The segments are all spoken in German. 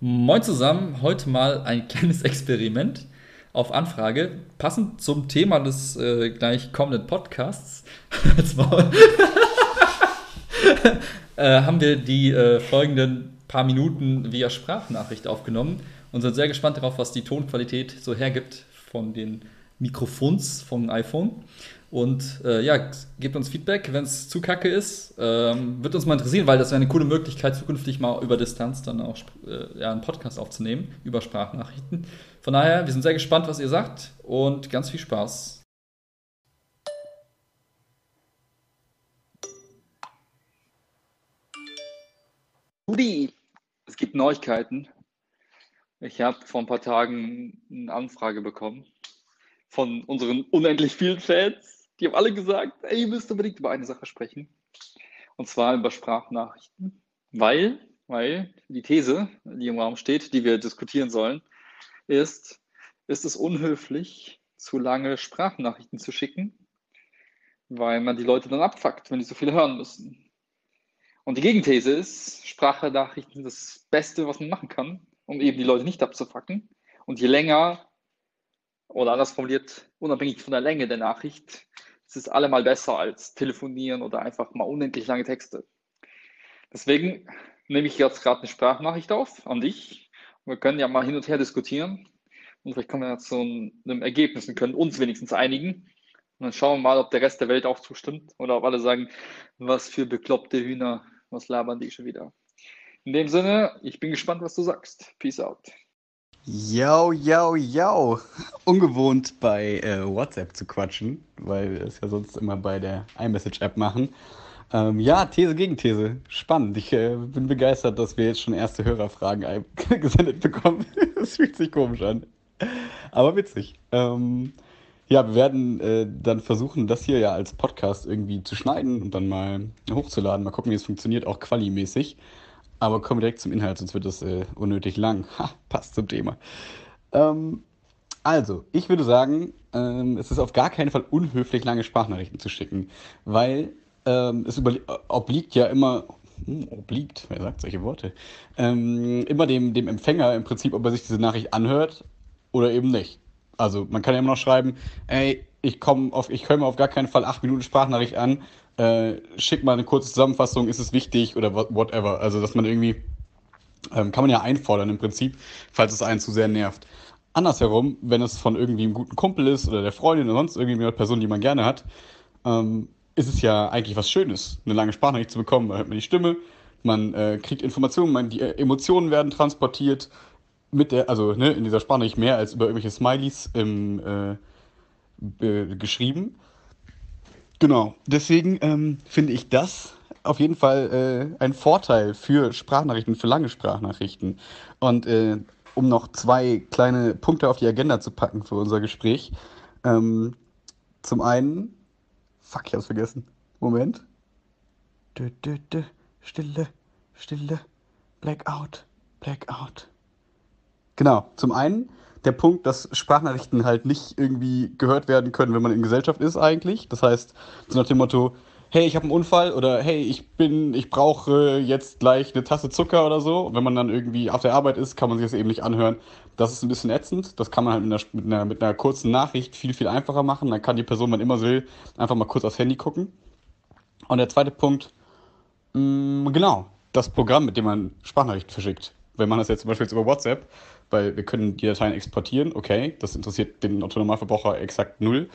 Moin zusammen, heute mal ein kleines Experiment auf Anfrage, passend zum Thema des äh, gleich kommenden Podcasts. äh, haben wir die äh, folgenden paar Minuten via Sprachnachricht aufgenommen und sind sehr gespannt darauf, was die Tonqualität so hergibt von den Mikrofons vom iPhone. Und äh, ja, gebt uns Feedback, wenn es zu kacke ist. Ähm, wird uns mal interessieren, weil das wäre eine coole Möglichkeit, zukünftig mal über Distanz dann auch äh, ja, einen Podcast aufzunehmen, über Sprachnachrichten. Von daher, wir sind sehr gespannt, was ihr sagt und ganz viel Spaß. Rudi, es gibt Neuigkeiten. Ich habe vor ein paar Tagen eine Anfrage bekommen von unseren unendlich vielen Fans die haben alle gesagt, ey, ihr müsst unbedingt über eine Sache sprechen. Und zwar über Sprachnachrichten. Weil, weil die These, die im Raum steht, die wir diskutieren sollen, ist, ist es unhöflich, zu lange Sprachnachrichten zu schicken, weil man die Leute dann abfuckt, wenn die so viel hören müssen. Und die Gegenthese ist, Sprachnachrichten sind das Beste, was man machen kann, um eben die Leute nicht abzufacken. Und je länger, oder anders formuliert, unabhängig von der Länge der Nachricht, es ist allemal besser als telefonieren oder einfach mal unendlich lange Texte. Deswegen nehme ich jetzt gerade eine Sprachnachricht auf an dich. Wir können ja mal hin und her diskutieren und vielleicht kommen wir ja zu einem Ergebnis und können uns wenigstens einigen. Und dann schauen wir mal, ob der Rest der Welt auch zustimmt oder ob alle sagen, was für bekloppte Hühner, was labern die schon wieder. In dem Sinne, ich bin gespannt, was du sagst. Peace out. Yo, yo, yo. Ungewohnt bei äh, WhatsApp zu quatschen, weil wir es ja sonst immer bei der iMessage-App machen. Ähm, ja, These gegen These. Spannend. Ich äh, bin begeistert, dass wir jetzt schon erste Hörerfragen gesendet bekommen. das fühlt sich komisch an. Aber witzig. Ähm, ja, wir werden äh, dann versuchen, das hier ja als Podcast irgendwie zu schneiden und dann mal hochzuladen. Mal gucken, wie es funktioniert, auch quali-mäßig. Aber kommen wir direkt zum Inhalt, sonst wird das äh, unnötig lang. Ha, passt zum Thema. Ähm, also, ich würde sagen, ähm, es ist auf gar keinen Fall unhöflich, lange Sprachnachrichten zu schicken, weil ähm, es obliegt ja immer, hm, obliegt, wer sagt solche Worte, ähm, immer dem, dem Empfänger im Prinzip, ob er sich diese Nachricht anhört oder eben nicht. Also, man kann ja immer noch schreiben, ey, ich komme auf, ich höre mir auf gar keinen Fall acht Minuten Sprachnachricht an, äh, schick mal eine kurze Zusammenfassung, ist es wichtig oder whatever. Also, dass man irgendwie, ähm, kann man ja einfordern im Prinzip, falls es einen zu sehr nervt. Andersherum, wenn es von irgendwie einem guten Kumpel ist oder der Freundin oder sonst irgendwie eine Person, die man gerne hat, ähm, ist es ja eigentlich was Schönes, eine lange Sprachnachricht zu bekommen. Da hört man die Stimme, man äh, kriegt Informationen, man, die äh, Emotionen werden transportiert mit der, also ne, in dieser Sprachnachricht mehr als über irgendwelche Smileys im, äh, geschrieben. Genau, deswegen ähm, finde ich das auf jeden Fall äh, ein Vorteil für Sprachnachrichten, für lange Sprachnachrichten. Und äh, um noch zwei kleine Punkte auf die Agenda zu packen für unser Gespräch. Ähm, zum einen, fuck, ich hab's vergessen. Moment. Dö, dö, dö. Stille, Stille, Blackout, Blackout. Genau, zum einen der Punkt, dass Sprachnachrichten halt nicht irgendwie gehört werden können, wenn man in Gesellschaft ist eigentlich. Das heißt, so nach dem Motto, hey, ich habe einen Unfall oder hey, ich bin, ich brauche jetzt gleich eine Tasse Zucker oder so. Und wenn man dann irgendwie auf der Arbeit ist, kann man sich das eben nicht anhören. Das ist ein bisschen ätzend. Das kann man halt mit einer, mit einer, mit einer kurzen Nachricht viel, viel einfacher machen. Dann kann die Person, wann immer sie will, einfach mal kurz aufs Handy gucken. Und der zweite Punkt, mh, mm, genau, das Programm, mit dem man Sprachnachrichten verschickt. Wenn man das jetzt zum Beispiel jetzt über WhatsApp weil wir können die Dateien exportieren, okay, das interessiert den Autonomalverbraucher exakt null,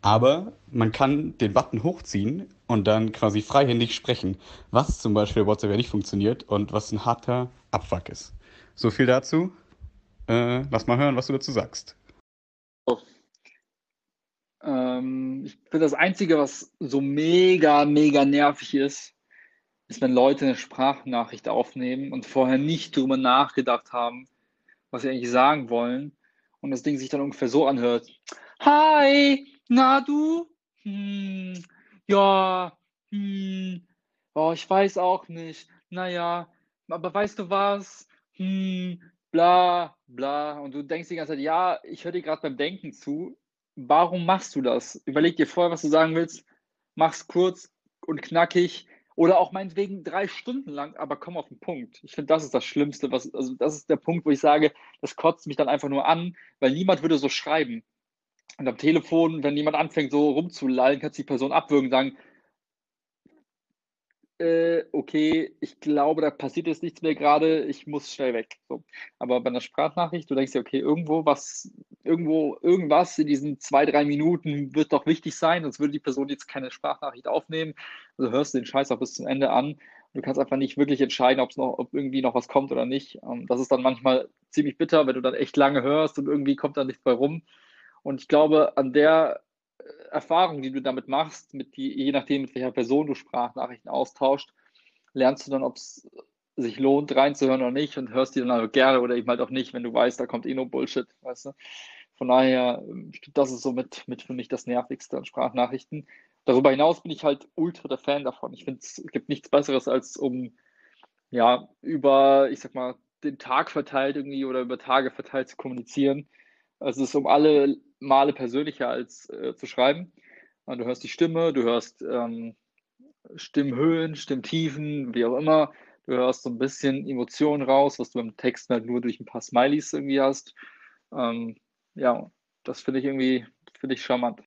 aber man kann den Button hochziehen und dann quasi freihändig sprechen, was zum Beispiel WhatsApp ja nicht funktioniert und was ein harter Abfuck ist. So viel dazu. Äh, lass mal hören, was du dazu sagst. Oh. Ähm, ich finde, das Einzige, was so mega, mega nervig ist, ist, wenn Leute eine Sprachnachricht aufnehmen und vorher nicht drüber nachgedacht haben, was sie eigentlich sagen wollen. Und das Ding sich dann ungefähr so anhört. Hi, na du? Hm, ja, hm, oh, ich weiß auch nicht. Naja, aber weißt du was? Hm, bla, bla. Und du denkst die ganze Zeit, ja, ich höre dir gerade beim Denken zu. Warum machst du das? Überleg dir vorher, was du sagen willst. Mach's kurz und knackig Oder auch meinetwegen drei Stunden lang, aber komm auf den Punkt. Ich finde, das ist das Schlimmste. Was, also das ist der Punkt, wo ich sage, das kotzt mich dann einfach nur an, weil niemand würde so schreiben. Und am Telefon, wenn jemand anfängt, so rumzulallen, kann die Person abwürgen und sagen, äh, okay, ich glaube, da passiert jetzt nichts mehr gerade, ich muss schnell weg. So. Aber bei einer Sprachnachricht, du denkst dir, okay, irgendwo was, irgendwo, irgendwas in diesen zwei, drei Minuten wird doch wichtig sein, sonst würde die Person jetzt keine Sprachnachricht aufnehmen. Also hörst du den Scheiß auch bis zum Ende an. Du kannst einfach nicht wirklich entscheiden, ob es noch, ob irgendwie noch was kommt oder nicht. Ähm, das ist dann manchmal ziemlich bitter, wenn du dann echt lange hörst und irgendwie kommt da nichts bei rum. Und ich glaube, an der Erfahrung, die du damit machst, mit die, je nachdem, mit welcher Person du Sprachnachrichten austauscht, lernst du dann, ob es sich lohnt, reinzuhören oder nicht und hörst die dann also gerne oder eben halt auch nicht, wenn du weißt, da kommt eh nur Bullshit, weißt du. Von daher, das ist so mit, mit für mich das Nervigste an Sprachnachrichten. Darüber hinaus bin ich halt ultra der Fan davon. Ich finde, es gibt nichts Besseres, als um ja, über, ich sag mal, den Tag verteilt irgendwie oder über Tage verteilt zu kommunizieren. Also es ist um alle Male persönlicher als äh, zu schreiben. Und du hörst die Stimme, du hörst ähm, Stimmhöhen, Stimmtiefen, wie auch immer. Du hörst so ein bisschen Emotionen raus, was du im Text halt nur durch ein paar Smileys irgendwie hast. Ähm, ja, das finde ich irgendwie, finde ich charmant.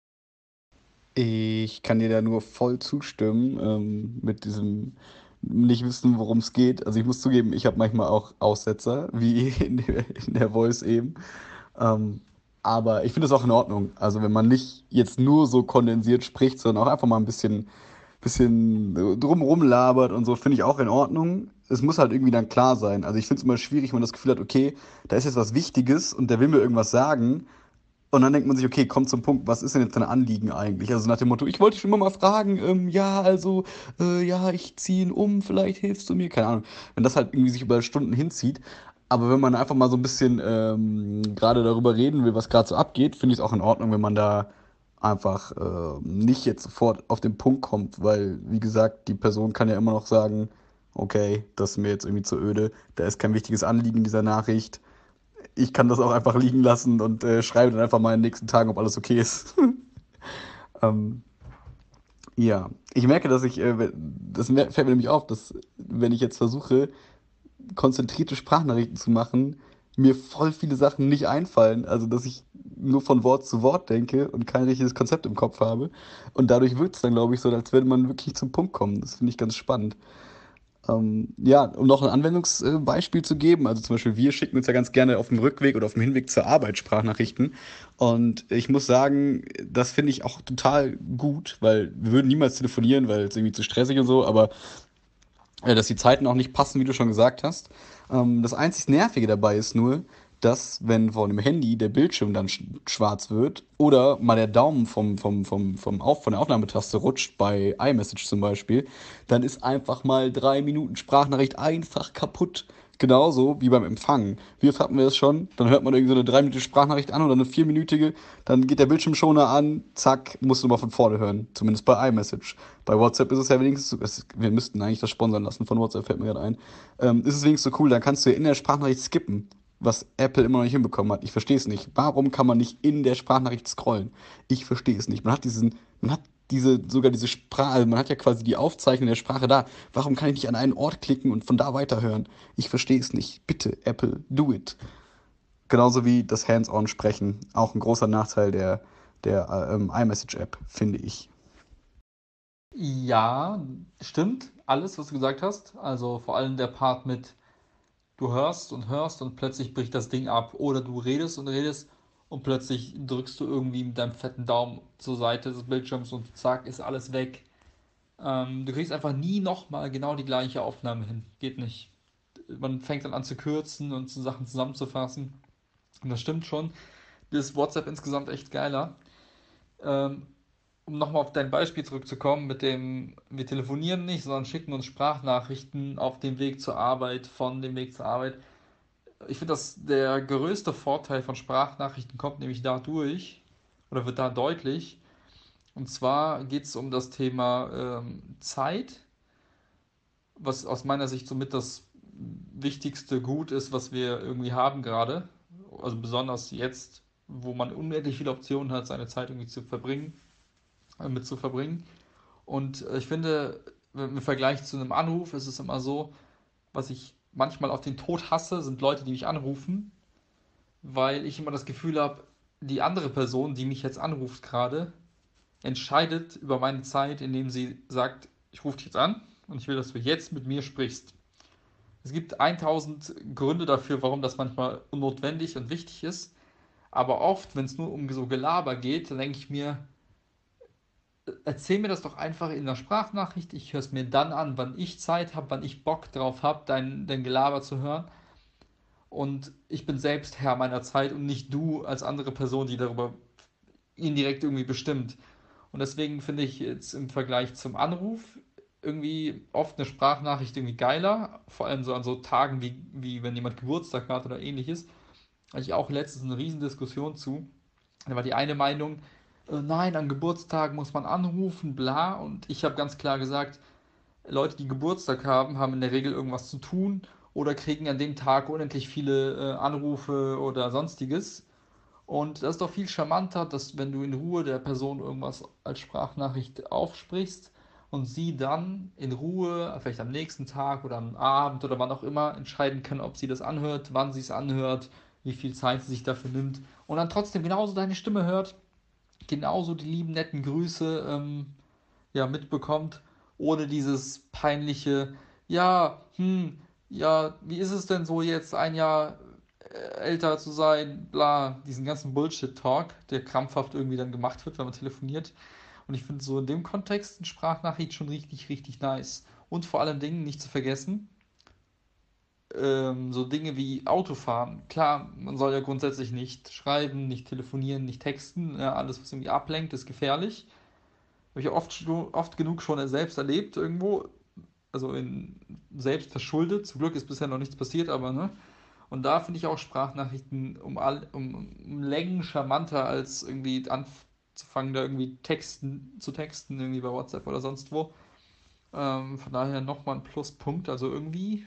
Ich kann dir da nur voll zustimmen ähm, mit diesem nicht wissen, worum es geht. Also ich muss zugeben, ich habe manchmal auch Aussetzer, wie in der, in der Voice eben. Ähm, aber ich finde es auch in Ordnung. Also wenn man nicht jetzt nur so kondensiert spricht, sondern auch einfach mal ein bisschen, bisschen drumrum labert und so, finde ich auch in Ordnung. Es muss halt irgendwie dann klar sein. Also ich finde es immer schwierig, wenn man das Gefühl hat, okay, da ist jetzt was Wichtiges und der will mir irgendwas sagen. Und dann denkt man sich, okay, komm zum Punkt, was ist denn jetzt dein Anliegen eigentlich? Also nach dem Motto, ich wollte schon immer mal fragen, ähm, ja, also, äh, ja, ich ziehe ihn um, vielleicht hilfst du mir, keine Ahnung. Wenn das halt irgendwie sich über Stunden hinzieht, aber wenn man einfach mal so ein bisschen ähm, gerade darüber reden will, was gerade so abgeht, finde ich es auch in Ordnung, wenn man da einfach äh, nicht jetzt sofort auf den Punkt kommt, weil, wie gesagt, die Person kann ja immer noch sagen, okay, das ist mir jetzt irgendwie zu öde, da ist kein wichtiges Anliegen dieser Nachricht. Ich kann das auch einfach liegen lassen und äh, schreibe dann einfach mal in den nächsten Tagen, ob alles okay ist. ähm, ja, ich merke, dass ich, äh, das fällt mir nämlich auf, dass wenn ich jetzt versuche, konzentrierte Sprachnachrichten zu machen, mir voll viele Sachen nicht einfallen. Also, dass ich nur von Wort zu Wort denke und kein richtiges Konzept im Kopf habe. Und dadurch wirkt es dann, glaube ich, so, als würde man wirklich zum Punkt kommen. Das finde ich ganz spannend. Ähm, ja, um noch ein Anwendungsbeispiel zu geben, also zum Beispiel wir schicken uns ja ganz gerne auf dem Rückweg oder auf dem Hinweg zur Arbeit Sprachnachrichten. Und ich muss sagen, das finde ich auch total gut, weil wir würden niemals telefonieren, weil es irgendwie zu stressig und so, aber dass die Zeiten auch nicht passen, wie du schon gesagt hast. Ähm, das einzig Nervige dabei ist nur, dass wenn von dem Handy der Bildschirm dann schwarz wird oder mal der Daumen vom, vom, vom, vom Auf, von der Aufnahmetaste rutscht, bei iMessage zum Beispiel, dann ist einfach mal drei Minuten Sprachnachricht einfach kaputt. Genauso wie beim Empfangen. Wie oft hatten wir das schon? Dann hört man irgendwie so eine dreiminütige Sprachnachricht an oder eine vierminütige, dann geht der Bildschirmschoner an, zack, musst du mal von vorne hören. Zumindest bei iMessage. Bei WhatsApp ist es ja wenigstens so, wir müssten eigentlich das sponsern lassen von WhatsApp, fällt mir gerade ein. Ähm, ist es wenigstens so cool, dann kannst du ja in der Sprachnachricht skippen was Apple immer noch nicht hinbekommen hat. Ich verstehe es nicht. Warum kann man nicht in der Sprachnachricht scrollen? Ich verstehe es nicht. Man hat diesen, man hat diese, sogar diese Sprache, also man hat ja quasi die Aufzeichnung der Sprache da. Warum kann ich nicht an einen Ort klicken und von da weiterhören? Ich verstehe es nicht. Bitte, Apple, do it. Genauso wie das Hands-on-Sprechen. Auch ein großer Nachteil der, der ähm, iMessage-App, finde ich. Ja, stimmt. Alles, was du gesagt hast. Also vor allem der Part mit, du hörst und hörst und plötzlich bricht das Ding ab. Oder du redest und redest und plötzlich drückst du irgendwie mit deinem fetten Daumen zur Seite des Bildschirms und zack, ist alles weg. Ähm, du kriegst einfach nie nochmal genau die gleiche Aufnahme hin. Geht nicht. Man fängt dann an zu kürzen und zu Sachen zusammenzufassen. Und das stimmt schon. Das ist WhatsApp insgesamt echt geiler. Ähm, um nochmal auf dein Beispiel zurückzukommen, mit dem, wir telefonieren nicht, sondern schicken uns Sprachnachrichten auf dem Weg zur Arbeit, von dem Weg zur Arbeit ich finde, dass der größte Vorteil von Sprachnachrichten kommt nämlich dadurch, oder wird da deutlich. Und zwar geht es um das Thema ähm, Zeit, was aus meiner Sicht somit das wichtigste Gut ist, was wir irgendwie haben gerade. Also besonders jetzt, wo man unendlich viele Optionen hat, seine Zeit irgendwie zu verbringen, äh, mit zu verbringen. Und äh, ich finde, im Vergleich zu einem Anruf ist es immer so, was ich manchmal auf den Tod hasse, sind Leute, die mich anrufen, weil ich immer das Gefühl habe, die andere Person, die mich jetzt anruft gerade, entscheidet über meine Zeit, indem sie sagt, ich rufe dich jetzt an und ich will, dass du jetzt mit mir sprichst. Es gibt 1000 Gründe dafür, warum das manchmal unnotwendig und wichtig ist. Aber oft, wenn es nur um so Gelaber geht, dann denke ich mir, erzähl mir das doch einfach in der Sprachnachricht. Ich höre es mir dann an, wann ich Zeit habe, wann ich Bock drauf habe, dein, dein Gelaber zu hören. Und ich bin selbst Herr meiner Zeit und nicht du als andere Person, die darüber indirekt irgendwie bestimmt. Und deswegen finde ich jetzt im Vergleich zum Anruf irgendwie oft eine Sprachnachricht irgendwie geiler, vor allem so an so Tagen wie, wie wenn jemand Geburtstag hat oder ähnliches. Hatte ich auch letztens eine Riesendiskussion zu. Da war die eine Meinung, nein, an Geburtstagen muss man anrufen, bla. Und ich habe ganz klar gesagt, Leute, die Geburtstag haben, haben in der Regel irgendwas zu tun oder kriegen an dem Tag unendlich viele äh, Anrufe oder sonstiges. Und das ist doch viel charmanter, dass wenn du in Ruhe der Person irgendwas als Sprachnachricht aufsprichst und sie dann in Ruhe, vielleicht am nächsten Tag oder am Abend oder wann auch immer, entscheiden kann, ob sie das anhört, wann sie es anhört, wie viel Zeit sie sich dafür nimmt und dann trotzdem genauso deine Stimme hört, genauso die lieben netten Grüße ähm, ja, mitbekommt, ohne dieses peinliche, ja, hm, ja, wie ist es denn so jetzt ein Jahr äh, älter zu sein, bla, diesen ganzen Bullshit-Talk, der krampfhaft irgendwie dann gemacht wird, wenn man telefoniert. Und ich finde so in dem Kontext eine Sprachnachricht schon richtig, richtig nice. Und vor allem Dingen nicht zu vergessen, ähm, so Dinge wie Autofahren. Klar, man soll ja grundsätzlich nicht schreiben, nicht telefonieren, nicht texten. Ja, alles, was irgendwie ablenkt, ist gefährlich. Habe ich oft, oft genug schon selbst erlebt irgendwo. Also in, selbst verschuldet. Zum Glück ist bisher noch nichts passiert, aber ne. Und da finde ich auch Sprachnachrichten um, all, um, um Längen charmanter als irgendwie anzufangen, da irgendwie Texten zu texten, irgendwie bei WhatsApp oder sonst wo. Ähm, von daher nochmal ein Pluspunkt. Also irgendwie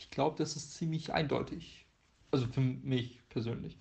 ich glaube, das ist ziemlich eindeutig. Also für mich persönlich.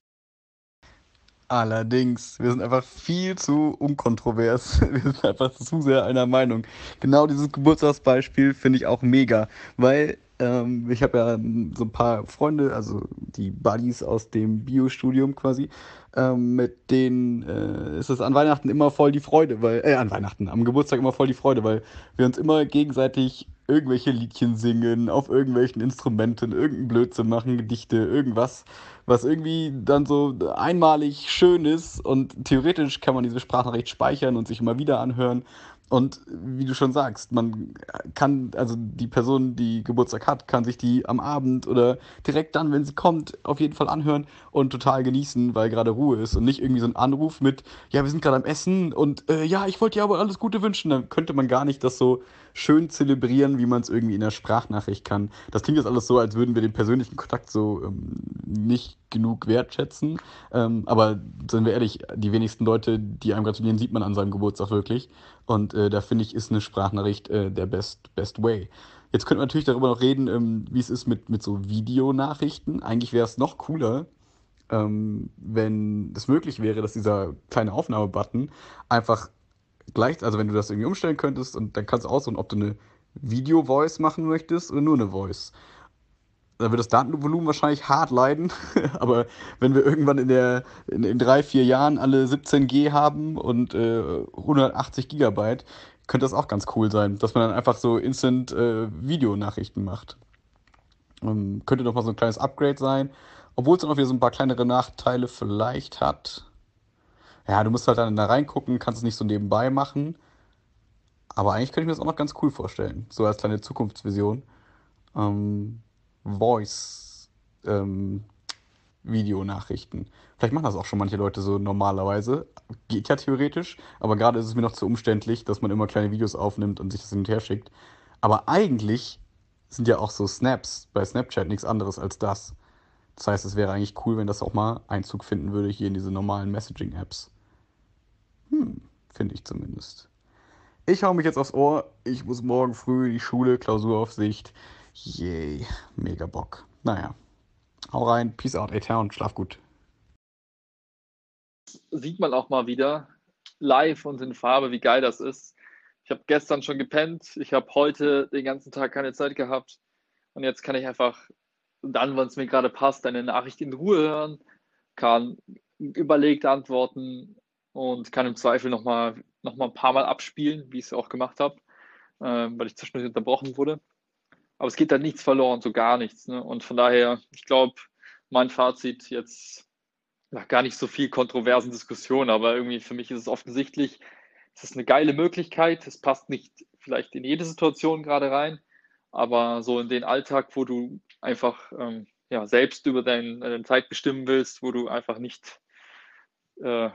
Allerdings, wir sind einfach viel zu unkontrovers. Wir sind einfach zu sehr einer Meinung. Genau dieses Geburtstagsbeispiel finde ich auch mega, weil ähm, ich habe ja so ein paar Freunde, also die Buddies aus dem Bio-Studium quasi, ähm, mit denen äh, ist es an Weihnachten immer voll die Freude, weil, äh, an Weihnachten, am Geburtstag immer voll die Freude, weil wir uns immer gegenseitig irgendwelche Liedchen singen, auf irgendwelchen Instrumenten, irgendein Blödsinn machen, Gedichte, irgendwas, was irgendwie dann so einmalig schön ist und theoretisch kann man diese Sprachnachricht speichern und sich immer wieder anhören und wie du schon sagst, man kann, also die Person, die Geburtstag hat, kann sich die am Abend oder direkt dann, wenn sie kommt, auf jeden Fall anhören und total genießen, weil gerade Ruhe ist und nicht irgendwie so ein Anruf mit, ja, wir sind gerade am Essen und äh, ja, ich wollte dir aber alles Gute wünschen. Dann könnte man gar nicht das so schön zelebrieren, wie man es irgendwie in der Sprachnachricht kann. Das klingt jetzt alles so, als würden wir den persönlichen Kontakt so ähm, nicht genug wertschätzen. Ähm, aber sind wir ehrlich, die wenigsten Leute, die einem gratulieren, sieht man an seinem Geburtstag wirklich. Und äh, da finde ich, ist eine Sprachnachricht äh, der best, best way. Jetzt könnte man natürlich darüber noch reden, ähm, wie es ist mit, mit so Videonachrichten. Eigentlich wäre es noch cooler, ähm, wenn es möglich wäre, dass dieser kleine Aufnahmebutton einfach gleich, also wenn du das irgendwie umstellen könntest und dann kannst du aussuchen, ob du eine Video-Voice machen möchtest oder nur eine Voice da wird das Datenvolumen wahrscheinlich hart leiden. Aber wenn wir irgendwann in, der, in, in drei, vier Jahren alle 17G haben und äh, 180 Gigabyte, könnte das auch ganz cool sein, dass man dann einfach so instant äh, Videonachrichten macht. Ähm, könnte doch mal so ein kleines Upgrade sein. Obwohl es dann auch wieder so ein paar kleinere Nachteile vielleicht hat. Ja, du musst halt dann da reingucken, kannst es nicht so nebenbei machen. Aber eigentlich könnte ich mir das auch noch ganz cool vorstellen. So als kleine Zukunftsvision. Ähm, Voice ähm, Videonachrichten. Vielleicht machen das auch schon manche Leute so normalerweise. Geht ja theoretisch, aber gerade ist es mir noch zu umständlich, dass man immer kleine Videos aufnimmt und sich das hin und her schickt. Aber eigentlich sind ja auch so Snaps bei Snapchat nichts anderes als das. Das heißt, es wäre eigentlich cool, wenn das auch mal Einzug finden würde hier in diese normalen Messaging-Apps. Hm, finde ich zumindest. Ich hau mich jetzt aufs Ohr. Ich muss morgen früh in die Schule, Klausuraufsicht. Yay, mega Bock. Naja, hau rein, peace out, A-Town, schlaf gut. Sieht man auch mal wieder live und in Farbe, wie geil das ist. ich habe gestern schon gepennt, ich habe heute den ganzen Tag keine Zeit gehabt und jetzt kann ich einfach dann, wenn es mir gerade passt, eine Nachricht in Ruhe hören, kann überlegt antworten und kann im Zweifel nochmal noch mal ein paar Mal abspielen, wie ich es auch gemacht habe, äh, weil ich zwischendurch unterbrochen wurde. Aber es geht da nichts verloren, so gar nichts. Ne? Und von daher, ich glaube, mein Fazit jetzt ja, gar nicht so viel kontroversen Diskussionen, aber irgendwie für mich ist es offensichtlich, es ist eine geile Möglichkeit. Es passt nicht vielleicht in jede Situation gerade rein, aber so in den Alltag, wo du einfach ähm, ja, selbst über dein, deine Zeit bestimmen willst, wo du einfach nicht, äh,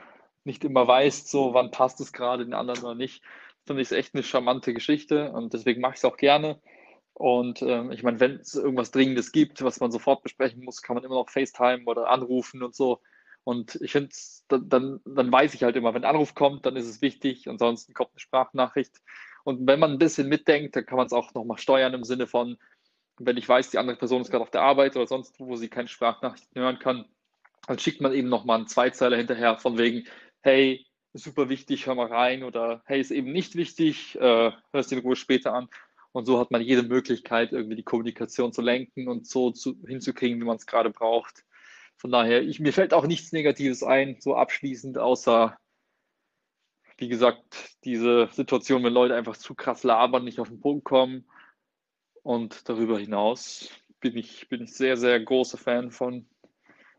nicht immer weißt, so wann passt es gerade den anderen oder nicht, finde ich es echt eine charmante Geschichte und deswegen mache ich es auch gerne. Und ähm, ich meine, wenn es irgendwas Dringendes gibt, was man sofort besprechen muss, kann man immer noch FaceTime oder anrufen und so. Und ich finde, dann, dann weiß ich halt immer, wenn ein Anruf kommt, dann ist es wichtig. Ansonsten kommt eine Sprachnachricht. Und wenn man ein bisschen mitdenkt, dann kann man es auch nochmal steuern im Sinne von, wenn ich weiß, die andere Person ist gerade auf der Arbeit oder sonst wo, sie keine Sprachnachrichten hören kann, dann schickt man eben nochmal einen Zweizeiler hinterher von wegen, hey, super wichtig, hör mal rein oder hey, ist eben nicht wichtig, äh, hörst in Ruhe später an. Und so hat man jede Möglichkeit, irgendwie die Kommunikation zu lenken und so zu, hinzukriegen, wie man es gerade braucht. Von daher, ich, mir fällt auch nichts Negatives ein, so abschließend, außer, wie gesagt, diese Situation, wenn Leute einfach zu krass labern, nicht auf den Punkt kommen. Und darüber hinaus bin ich, bin ich sehr, sehr großer Fan von,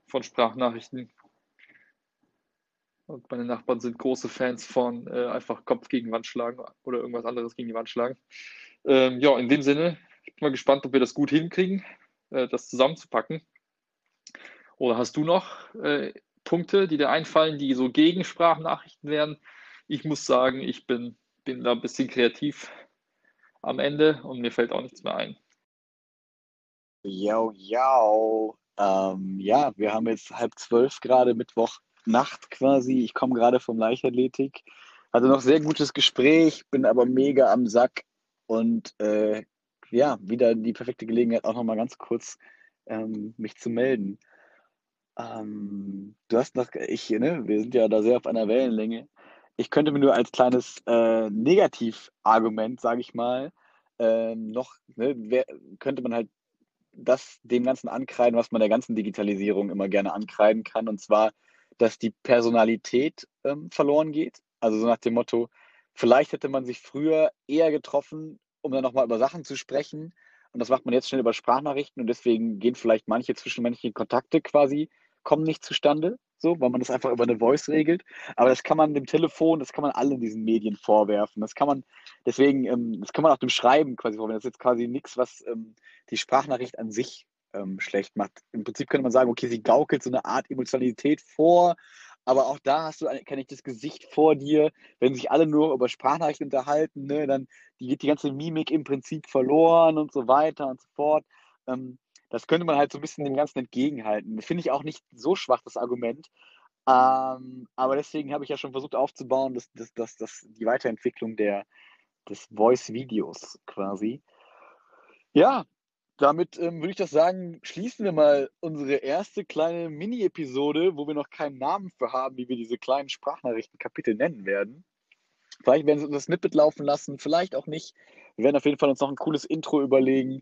von Sprachnachrichten. Und meine Nachbarn sind große Fans von äh, einfach Kopf gegen Wand schlagen oder irgendwas anderes gegen die Wand schlagen. Ähm, ja, in dem Sinne, ich bin mal gespannt, ob wir das gut hinkriegen, äh, das zusammenzupacken. Oder hast du noch äh, Punkte, die dir einfallen, die so gegen Sprachnachrichten wären? Ich muss sagen, ich bin, bin da ein bisschen kreativ am Ende und mir fällt auch nichts mehr ein. Yo, yo. Ähm, ja, wir haben jetzt halb zwölf gerade Mittwochnacht quasi. Ich komme gerade vom Leichtathletik. Hatte noch sehr gutes Gespräch, bin aber mega am Sack und äh, ja, wieder die perfekte Gelegenheit, auch nochmal ganz kurz ähm, mich zu melden. Ähm, du hast noch, ich, ne, wir sind ja da sehr auf einer Wellenlänge. Ich könnte mir nur als kleines äh, Negativargument, sage ich mal, äh, noch, ne, wer, könnte man halt das dem Ganzen ankreiden, was man der ganzen Digitalisierung immer gerne ankreiden kann, und zwar, dass die Personalität ähm, verloren geht. Also so nach dem Motto, Vielleicht hätte man sich früher eher getroffen, um dann nochmal über Sachen zu sprechen. Und das macht man jetzt schnell über Sprachnachrichten und deswegen gehen vielleicht manche zwischenmenschliche Kontakte quasi, kommen nicht zustande, so, weil man das einfach über eine Voice regelt. Aber das kann man dem Telefon, das kann man allen diesen Medien vorwerfen. Das kann man, deswegen, ähm, das kann man auch dem Schreiben quasi vorwerfen. Das ist jetzt quasi nichts, was ähm, die Sprachnachricht an sich ähm, schlecht macht. Im Prinzip könnte man sagen, okay, sie gaukelt so eine Art Emotionalität vor, aber auch da hast du, kenne ich das Gesicht vor dir, wenn sich alle nur über Sprachnachrichten unterhalten, ne, dann geht die ganze Mimik im Prinzip verloren und so weiter und so fort. Ähm, das könnte man halt so ein bisschen dem Ganzen entgegenhalten. Finde ich auch nicht so schwach, das Argument. Ähm, aber deswegen habe ich ja schon versucht aufzubauen, dass, dass, dass, dass die Weiterentwicklung der, des Voice-Videos quasi. Ja, damit ähm, würde ich das sagen, schließen wir mal unsere erste kleine Mini-Episode, wo wir noch keinen Namen für haben, wie wir diese kleinen Sprachnachrichten-Kapitel nennen werden. Vielleicht werden sie uns das Snippet laufen lassen, vielleicht auch nicht. Wir werden auf jeden Fall uns noch ein cooles Intro überlegen.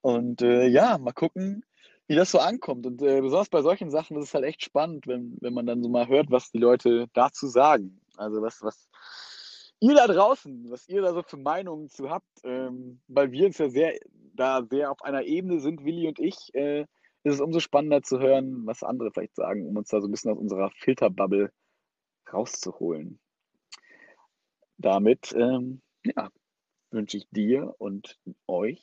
Und äh, ja, mal gucken, wie das so ankommt. Und äh, besonders bei solchen Sachen ist es halt echt spannend, wenn, wenn man dann so mal hört, was die Leute dazu sagen. Also was, was, ihr da draußen, was ihr da so für Meinungen zu habt, ähm, weil wir uns ja sehr da sehr auf einer Ebene sind, Willi und ich, äh, ist es umso spannender zu hören, was andere vielleicht sagen, um uns da so ein bisschen aus unserer Filterbubble rauszuholen. Damit ähm, ja, wünsche ich dir und euch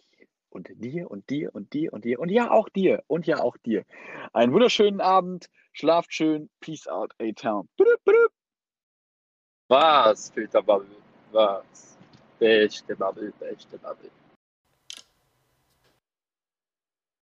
und dir und dir und dir und dir und ja auch dir und ja auch dir einen wunderschönen Abend. Schlaft schön. Peace out, A-Town. Was, Filterbubble? Was? Beste Bubble, beste Bubble.